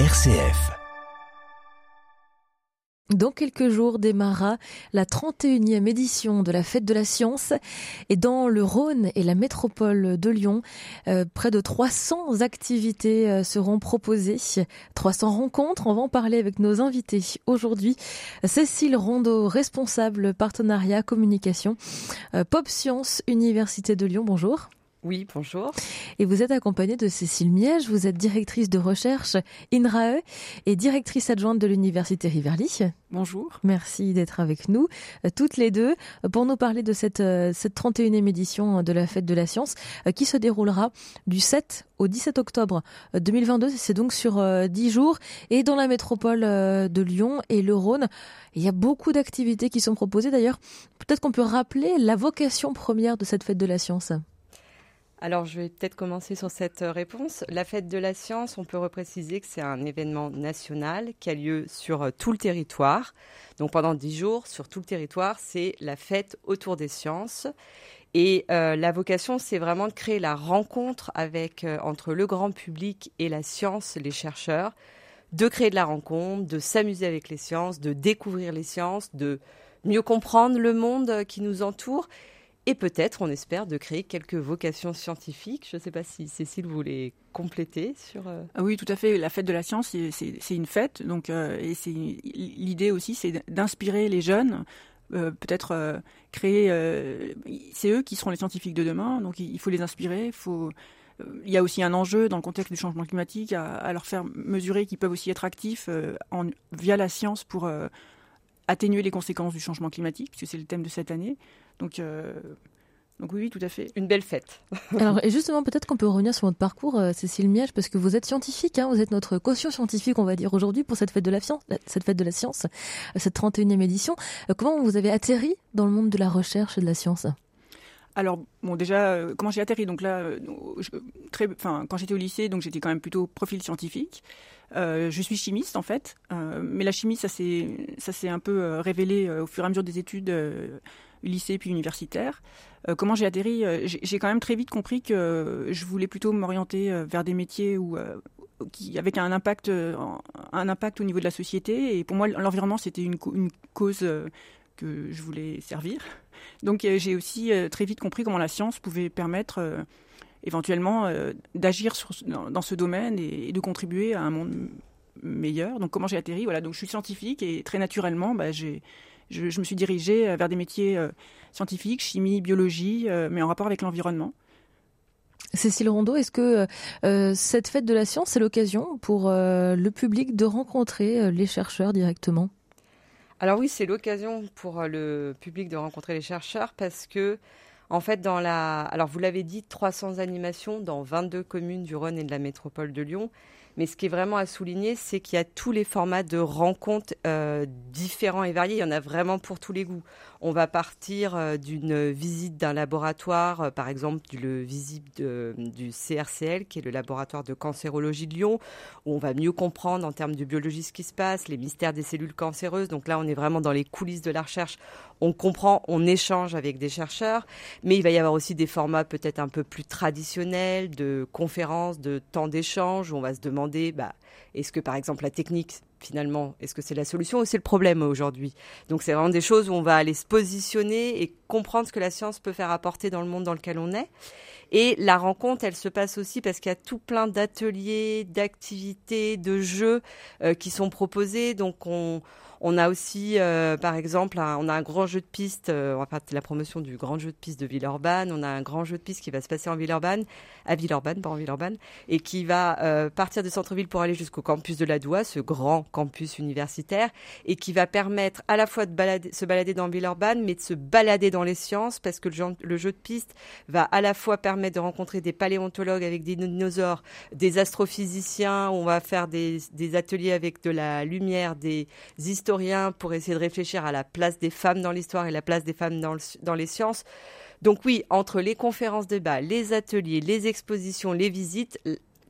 RCF. Dans quelques jours démarra la 31e édition de la Fête de la Science et dans le Rhône et la métropole de Lyon, euh, près de 300 activités euh, seront proposées, 300 rencontres. On va en parler avec nos invités aujourd'hui. Cécile Rondeau, responsable partenariat communication, euh, Pop Science Université de Lyon. Bonjour. Oui, bonjour. Et vous êtes accompagnée de Cécile Miège, vous êtes directrice de recherche INRAE et directrice adjointe de l'Université Riverly. Bonjour. Merci d'être avec nous, euh, toutes les deux, pour nous parler de cette, euh, cette 31e édition de la Fête de la Science euh, qui se déroulera du 7 au 17 octobre 2022. C'est donc sur 10 jours. Et dans la métropole de Lyon et le Rhône, il y a beaucoup d'activités qui sont proposées. D'ailleurs, peut-être qu'on peut rappeler la vocation première de cette Fête de la Science. Alors, je vais peut-être commencer sur cette euh, réponse. La fête de la science, on peut repréciser que c'est un événement national qui a lieu sur euh, tout le territoire. Donc, pendant dix jours, sur tout le territoire, c'est la fête autour des sciences. Et euh, la vocation, c'est vraiment de créer la rencontre avec, entre le grand public et la science, les chercheurs, de créer de la rencontre, de s'amuser avec les sciences, de découvrir les sciences, de mieux comprendre le monde qui nous entoure et peut-être, on espère, de créer quelques vocations scientifiques. Je ne sais pas si Cécile voulait compléter sur. Euh, ah oui, tout à fait. La fête de la science, c'est une fête, donc euh, l'idée aussi, c'est d'inspirer les jeunes. Euh, peut-être créer. c'est eux qui seront les scientifiques de demain, donc il, faut les inspirer. Il y a aussi un enjeu dans le contexte du changement climatique à, leur faire mesurer qu'ils peuvent aussi être actifs via la science pour atténuer les conséquences du changement climatique, puisque c'est le thème de cette année. Donc, euh, donc oui, tout à fait. Une belle fête. Alors, et justement, peut-être qu'on peut revenir sur votre parcours, euh, Cécile Miège, parce que vous êtes scientifique, hein, vous êtes notre caution scientifique, on va dire aujourd'hui, pour cette fête de la science, cette fête de la science, cette 31e édition. Euh, comment vous avez atterri dans le monde de la recherche et de la science? Alors bon déjà comment j'ai atterri? Donc là très enfin quand j'étais au lycée donc j'étais quand même plutôt profil scientifique je suis chimiste en fait mais la chimie ça s'est ça s'est un peu révélé au fur et à mesure des études lycée puis universitaire. Euh, comment j'ai atterri euh, J'ai quand même très vite compris que je voulais plutôt m'orienter euh, vers des métiers où, qui, avec un impact, un impact au niveau de la société. Et pour moi, l'environnement, c'était une, cause que je voulais servir. Donc j'ai aussi très vite compris comment la science pouvait permettre éventuellement d'agir dans, dans, ce domaine et, de contribuer à un monde meilleur. Donc comment j'ai atterri Voilà, donc je suis scientifique et très naturellement, bah, j'ai je, me suis dirigée euh, vers des métiers euh, scientifiques, chimie, biologie, euh, mais en rapport avec l'environnement. Cécile Rondeau, est-ce que cette fête de la science est l'occasion pour le public de rencontrer les chercheurs directement? Alors oui, c'est l'occasion pour le public de rencontrer les chercheurs parce que, en fait, dans la... Alors vous l'avez dit, 300 animations dans 22 communes du Rhône et de la métropole de Lyon. Mais ce qui est vraiment à souligner, c'est qu'il y a tous les formats de rencontres euh, différents et variés. Il y en a vraiment pour tous les goûts. On va partir euh, d'une visite d'un laboratoire, euh, par exemple du visite du CRCL, qui est le laboratoire de cancérologie de Lyon, où on va mieux comprendre en termes de biologie ce qui se passe, les mystères des cellules cancéreuses. Donc là, on est vraiment dans les coulisses de la recherche. On comprend, on échange avec des chercheurs, mais il va y avoir aussi des formats peut-être un peu plus traditionnels, de conférences, de temps d'échange, où on va se demander bah, est-ce que par exemple la technique, finalement, est-ce que c'est la solution ou c'est le problème aujourd'hui? Donc c'est vraiment des choses où on va aller se positionner et comprendre ce que la science peut faire apporter dans le monde dans lequel on est. Et la rencontre, elle se passe aussi parce qu'il y a tout plein d'ateliers, d'activités, de jeux euh, qui sont proposés. Donc on, on a aussi, euh, par exemple, on a un grand jeu de piste, on va faire la promotion du grand jeu de piste de Villeurbanne. On a un grand jeu de piste qui va se passer en Villeurbanne, à Villeurbanne, pas en Villeurbanne, et qui va euh, partir du centre-ville pour aller jusqu'au campus de la Doua, ce grand campus universitaire, et qui va permettre à la fois de se balader dans Villeurbanne, mais de se balader dans les sciences, parce que le, jeu de piste va à la fois permettre de rencontrer des paléontologues avec des dinosaures, des astrophysiciens, on va faire des, des ateliers avec de la lumière, des historiens pour essayer de réfléchir à la place des femmes dans l'histoire et la place des femmes dans, dans les sciences. Donc oui, entre les conférences débat, les ateliers, les expositions, les visites,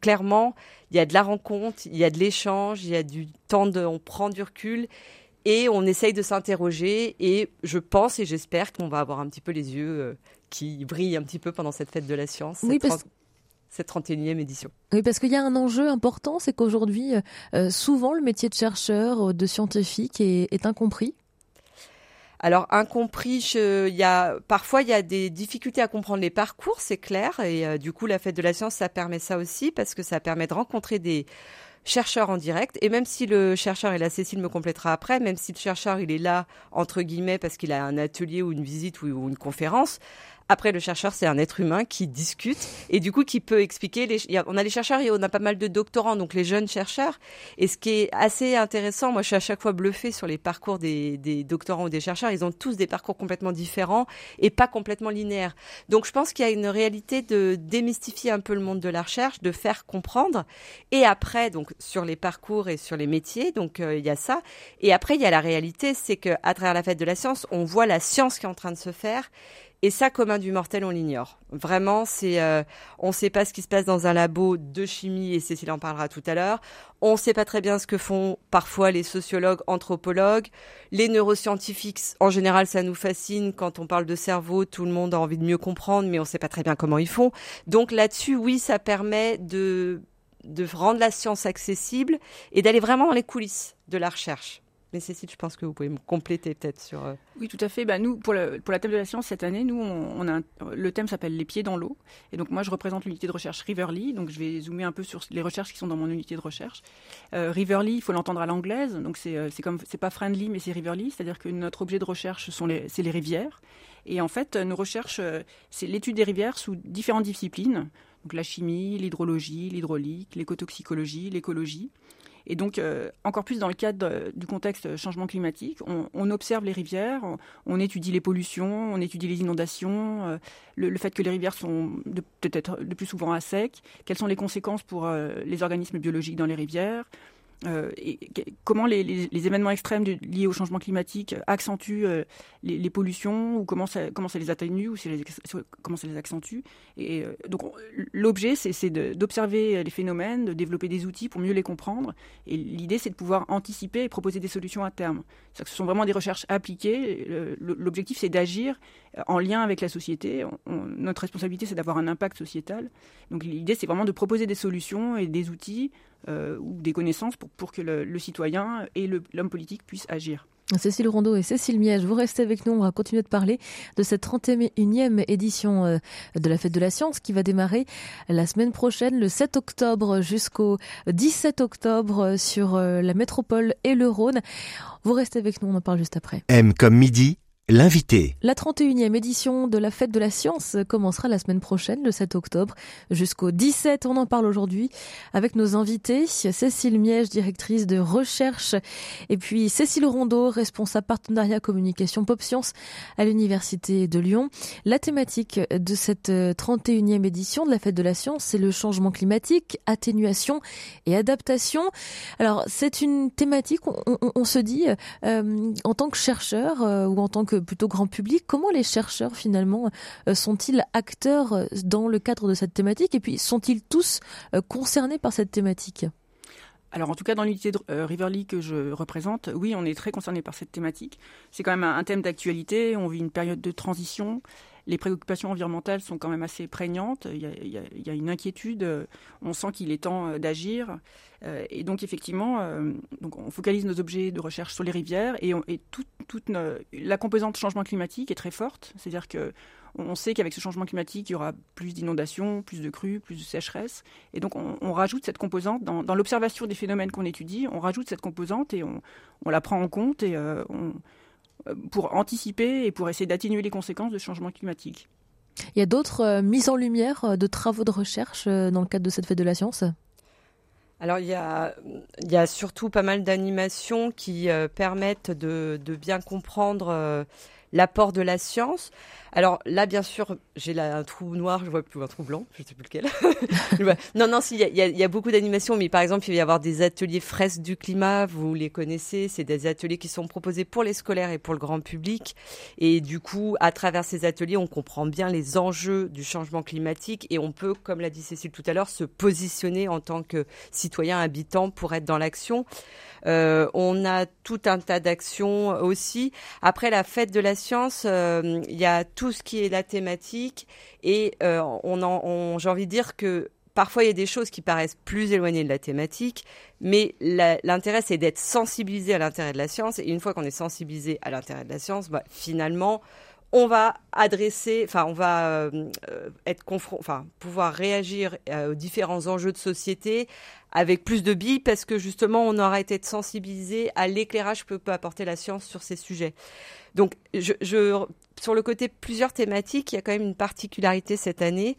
clairement, il y a de la rencontre, il y a de l'échange, il y a du temps de, on prend du recul et on essaye de s'interroger et je pense et j'espère qu'on va avoir un petit peu les yeux euh, qui brillent un petit peu pendant cette fête de la science. Oui, parce, cette 31e édition. Oui, parce qu'il y a un enjeu important, c'est qu'aujourd'hui, souvent, le métier de chercheur, de scientifique est incompris. Alors incompris, il y a parfois il y a des difficultés à comprendre les parcours, c'est clair, et euh, du coup la fête de la science ça permet ça aussi parce que ça permet de rencontrer des chercheurs en direct. Et même si le chercheur, et là Cécile me complétera après, même si le chercheur il est là entre guillemets parce qu'il a un atelier ou une visite ou une conférence, après, le chercheur, c'est un être humain qui discute et du coup qui peut expliquer. Les... On a les chercheurs et on a pas mal de doctorants, donc les jeunes chercheurs. Et ce qui est assez intéressant, moi je suis à chaque fois bluffée sur les parcours des, des doctorants ou des chercheurs. Ils ont tous des parcours complètement différents et pas complètement linéaires. Donc je pense qu'il y a une réalité de démystifier un peu le monde de la recherche, de faire comprendre. Et après, donc sur les parcours et sur les métiers, donc euh, il y a ça. Et après, il y a la réalité, c'est que à travers la fête de la science, on voit la science qui est en train de se faire et ça, commun du mortel, on l'ignore. Vraiment, c'est, euh, on ne sait pas ce qui se passe dans un labo de chimie, et Cécile en parlera tout à l'heure. On ne sait pas très bien ce que font parfois les sociologues, anthropologues. Les neuroscientifiques, en général, ça nous fascine. Quand on parle de cerveau, tout le monde a envie de mieux comprendre, mais on ne sait pas très bien comment ils font. Donc là-dessus, oui, ça permet de, de rendre la science accessible et d'aller vraiment dans les coulisses de la recherche. Mais Cécile, je pense que vous pouvez me compléter peut-être sur. Euh, oui, tout à fait. Bah, nous, pour, la table de la science cette année, nous, le thème s'appelle les pieds dans l'eau. Et donc moi, je représente l'unité de recherche Riverly. Donc je vais zoomer un peu sur les recherches qui sont dans mon unité de recherche. Euh, Riverly, il faut l'entendre à l'anglaise. Donc euh, c'est comme c'est pas friendly, mais c'est Riverly, c'est-à-dire que notre objet de recherche sont c'est les rivières. Et en fait, nos recherches, c'est l'étude des rivières sous différentes disciplines. Donc la chimie, l'hydrologie, l'hydraulique, l'écotoxicologie, l'écologie. Et donc, euh, encore plus dans le cadre du contexte changement climatique, on, observe les rivières, on, étudie les pollutions, on étudie les inondations, euh, le, fait que les rivières sont peut-être de plus souvent à sec, quelles sont les conséquences pour euh, les organismes biologiques dans les rivières, euh, et comment les, événements extrêmes liés au changement climatique accentuent euh, les, pollutions ou comment ça, comment ça les atténue ou comment ça les accentue. Et euh, donc l'objet, c'est d'observer les phénomènes, de développer des outils pour mieux les comprendre. Et l'idée, c'est de pouvoir anticiper et proposer des solutions à terme. Ce sont vraiment des recherches appliquées. L'objectif, c'est d'agir en lien avec la société. notre responsabilité, c'est d'avoir un impact sociétal. Donc l'idée, c'est vraiment de proposer des solutions et des outils euh, ou des connaissances pour, pour que le, citoyen et l'homme politique puissent agir. Cécile Rondeau et Cécile Miège, vous restez avec nous. On va continuer de parler de cette 31e édition euh, de la Fête de la Science qui va démarrer la semaine prochaine, le 7 octobre jusqu'au 17 octobre sur euh, la métropole et le Rhône. Vous restez avec nous, on en parle juste après. M comme midi L'invité. La 31e édition de la Fête de la Science commencera la semaine prochaine, le 7 octobre, jusqu'au 17. On en parle aujourd'hui avec nos invités. Cécile Miège, directrice de recherche, et puis Cécile Rondeau, responsable partenariat communication Pop Science à l'Université de Lyon. La thématique de cette 31e édition de la Fête de la Science, c'est le changement climatique, atténuation et adaptation. Alors, c'est une thématique, on, se dit, euh, en tant que chercheur euh, ou en tant que plutôt grand public. Comment les chercheurs finalement euh, sont-ils acteurs euh, dans le cadre de cette thématique? Et puis sont-ils tous euh, concernés par cette thématique? Alors en tout cas dans l'unité de Riverly que je représente, oui, on est très concerné par cette thématique. C'est quand même un, thème d'actualité, on vit une période de transition, les préoccupations environnementales sont quand même assez prégnantes, il y a, une inquiétude, on sent qu'il est temps d'agir. Euh, et donc effectivement, euh, donc on focalise nos objets de recherche sur les rivières et, toute, la composante changement climatique est très forte. C'est-à-dire que on sait qu'avec ce changement climatique, il y aura plus d'inondations, plus de crues, plus de sécheresse. Et donc, on, rajoute cette composante dans, l'observation des phénomènes qu'on étudie. On rajoute cette composante et on, la prend en compte et, euh, pour anticiper et pour essayer d'atténuer les conséquences de changement climatique. Il y a d'autres mises en lumière de travaux de recherche dans le cadre de cette fête de la science? Alors il y a, il y a surtout pas mal d'animations qui euh, permettent de, de, bien comprendre euh, l'apport de la science. Alors là, bien sûr, j'ai un trou noir, je vois plus un trou blanc, je ne sais plus lequel. non, non, il y, y, a beaucoup d'animations, mais par exemple, il va y avoir des ateliers fresques du climat, vous les connaissez, c'est des ateliers qui sont proposés pour les scolaires et pour le grand public. Et du coup, à travers ces ateliers, on comprend bien les enjeux du changement climatique et on peut, comme l'a dit Cécile tout à l'heure, se positionner en tant que citoyen habitant pour être dans l'action. Euh, on a tout un tas d'actions aussi. Après la fête de la science, euh, il y a ce qui est la thématique et euh, on, j'ai envie de dire que parfois il y a des choses qui paraissent plus éloignées de la thématique, mais l'intérêt c'est d'être sensibilisé à l'intérêt de la science. Et une fois qu'on est sensibilisé à l'intérêt de la science, bah, finalement, on va adresser, enfin, on va euh, être confronté, enfin, pouvoir réagir aux différents enjeux de société avec plus de billes parce que justement, on aura été sensibilisé à l'éclairage que peut apporter la science sur ces sujets. Donc, je, sur le côté plusieurs thématiques, il y a quand même une particularité cette année,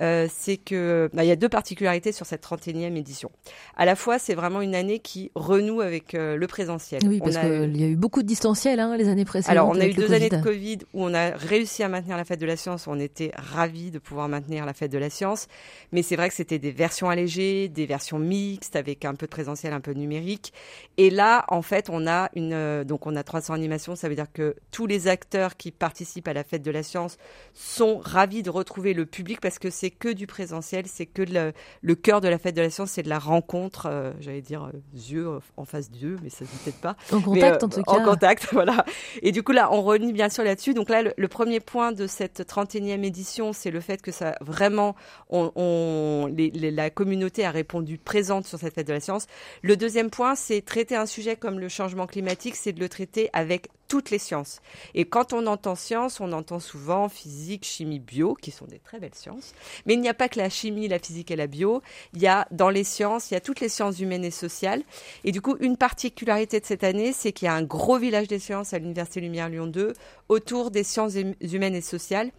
euh, c'est que bah, il y a deux particularités sur cette 31e édition. À la fois, c'est vraiment une année qui renoue avec euh, le présentiel. Oui, parce qu'il y a eu beaucoup de distanciel hein, les années précédentes. Alors, on a eu deux années de Covid où on a réussi à maintenir la fête de la science. On était ravis de pouvoir maintenir la fête de la science, mais c'est vrai que c'était des versions allégées, des versions mixtes avec un peu de présentiel, un peu de numérique. Et là, en fait, on a une euh, donc on a 300 animations. Ça veut dire que tous les acteurs qui participent à la fête de la science sont ravis de retrouver le public parce que c'est que du présentiel, c'est que le, le, cœur de la fête de la science, c'est de la rencontre, euh, j'allais dire euh, yeux en face d'yeux, mais ça se dit peut-être pas. En contact en tout cas. En contact, voilà. Et du coup là, on renie bien sûr là-dessus. Donc là, le, premier point de cette 31e édition, c'est le fait que ça vraiment, on, on les, la communauté a répondu présente sur cette fête de la science. Le deuxième point, c'est traiter un sujet comme le changement climatique, c'est de le traiter avec toutes les sciences. Et quand on entend science, on entend souvent physique, chimie, bio, qui sont des très belles sciences. Mais il n'y a pas que la chimie, la physique et la bio. Il y a dans les sciences, il y a toutes les sciences humaines et sociales. Et du coup, une particularité de cette année, c'est qu'il y a un gros village des sciences à l'Université Lumière Lyon 2 autour des sciences hum-, humaines et sociales.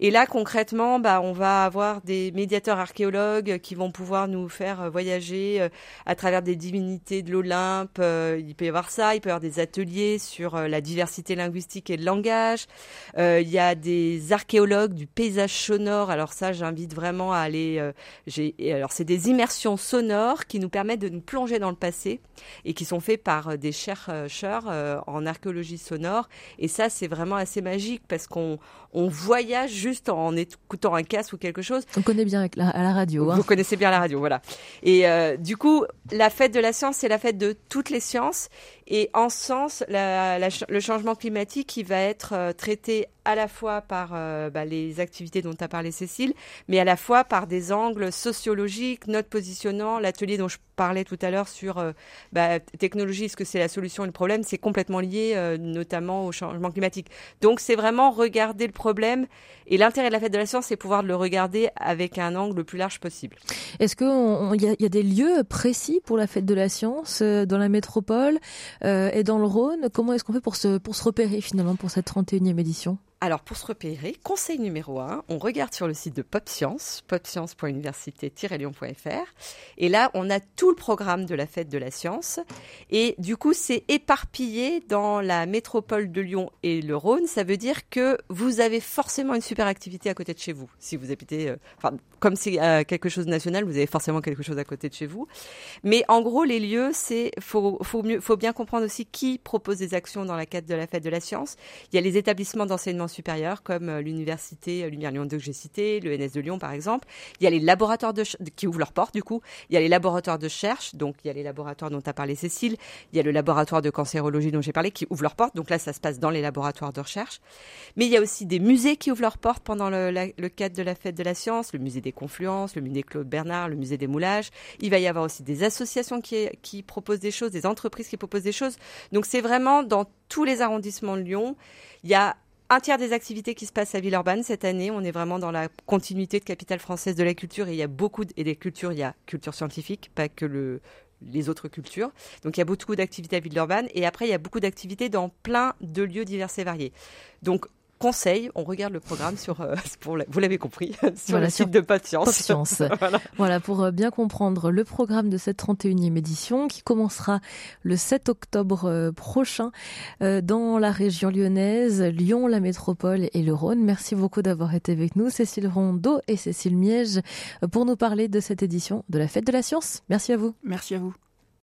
Et là, concrètement, bah, on va avoir des médiateurs archéologues qui vont pouvoir nous faire euh, voyager euh, à travers des divinités de l'Olympe. Euh, il peut y avoir ça, il peut y avoir des ateliers sur la diversité linguistique et le langage. il y a des archéologues du paysage sonore. Alors ça, j'invite vraiment à aller. alors c'est des immersions sonores qui nous permettent de nous plonger dans le passé et qui sont faits par des chercheurs en archéologie sonore. Et ça, c'est vraiment assez magique parce qu'on on voyage juste en écoutant un casque ou quelque chose. On connaît bien la, à la radio. Hein. Vous connaissez bien la radio, voilà. Et euh, du coup, la fête de la science, c'est la fête de toutes les sciences. Et en sens, le changement climatique qui va être euh, traité à la fois par euh, bah, les activités dont a parlé Cécile, mais à la fois par des angles sociologiques, notre positionnement, l'atelier dont je parlais tout à l'heure sur euh, bah, technologie, est-ce que c'est la solution et le problème, c'est complètement lié notamment au changement climatique. Donc c'est vraiment regarder le problème et l'intérêt de la fête de la science, c'est pouvoir le regarder avec un angle le plus large possible. Est-ce qu'il y, y, a des lieux précis pour la fête de la science dans la métropole euh, et dans le Rhône, comment est-ce qu'on fait pour se, pour se repérer finalement pour cette 31e édition? Alors, pour se repérer, conseil numéro un, on regarde sur le site de PopScience, popscience.université-lyon.fr. Et là, on a tout le programme de la fête de la science. Et du coup, c'est éparpillé dans la métropole de Lyon et le Rhône. Ça veut dire que vous avez forcément une super activité à côté de chez vous. Si vous habitez, euh, comme c'est euh, quelque chose de national, vous avez forcément quelque chose à côté de chez vous. Mais en gros, les lieux, c'est, faut, faut mieux, faut bien comprendre aussi qui propose des actions dans la cadre de la fête de la science. Il y a les établissements d'enseignement supérieurs comme euh, l'université euh, Lumière Lyon 2 que j'ai cité, le NS de Lyon par exemple. Il y a les laboratoires qui ouvrent leurs portes du coup. Il y a les laboratoires de recherche, donc il y a les laboratoires dont a parlé Cécile. Il y a le laboratoire de cancérologie dont j'ai parlé qui ouvre leurs portes. Donc là, ça se passe dans les laboratoires de recherche. Mais il y a aussi des musées qui ouvrent leurs portes pendant le, le cadre de la fête de la science, le musée des Confluences, le musée Claude Bernard, le musée des Moulages. Il va y avoir aussi des associations qui, qui proposent des choses, des entreprises qui proposent des choses. Donc c'est vraiment dans tous les arrondissements de Lyon. Il y a un tiers des activités qui se passent à Villeurbanne cette année. On est vraiment dans la continuité de capitale française de la culture et il y a beaucoup et des cultures. Il y a culture scientifique, pas que le les autres cultures. Donc il y a beaucoup d'activités à Villeurbanne et après il y a beaucoup d'activités dans plein de lieux divers et variés. Donc conseil, on regarde le programme sur, euh, pour, vous l'avez compris, sur le site de Patience. voilà. voilà. pour euh, bien comprendre le programme de cette 31e édition qui commencera le 7 octobre euh, prochain dans la région lyonnaise, Lyon, la métropole et le Rhône. Merci beaucoup d'avoir été avec nous, Cécile Rondeau et Cécile Miège, pour nous parler de cette édition de la Fête de la Science. Merci à vous. Merci à vous.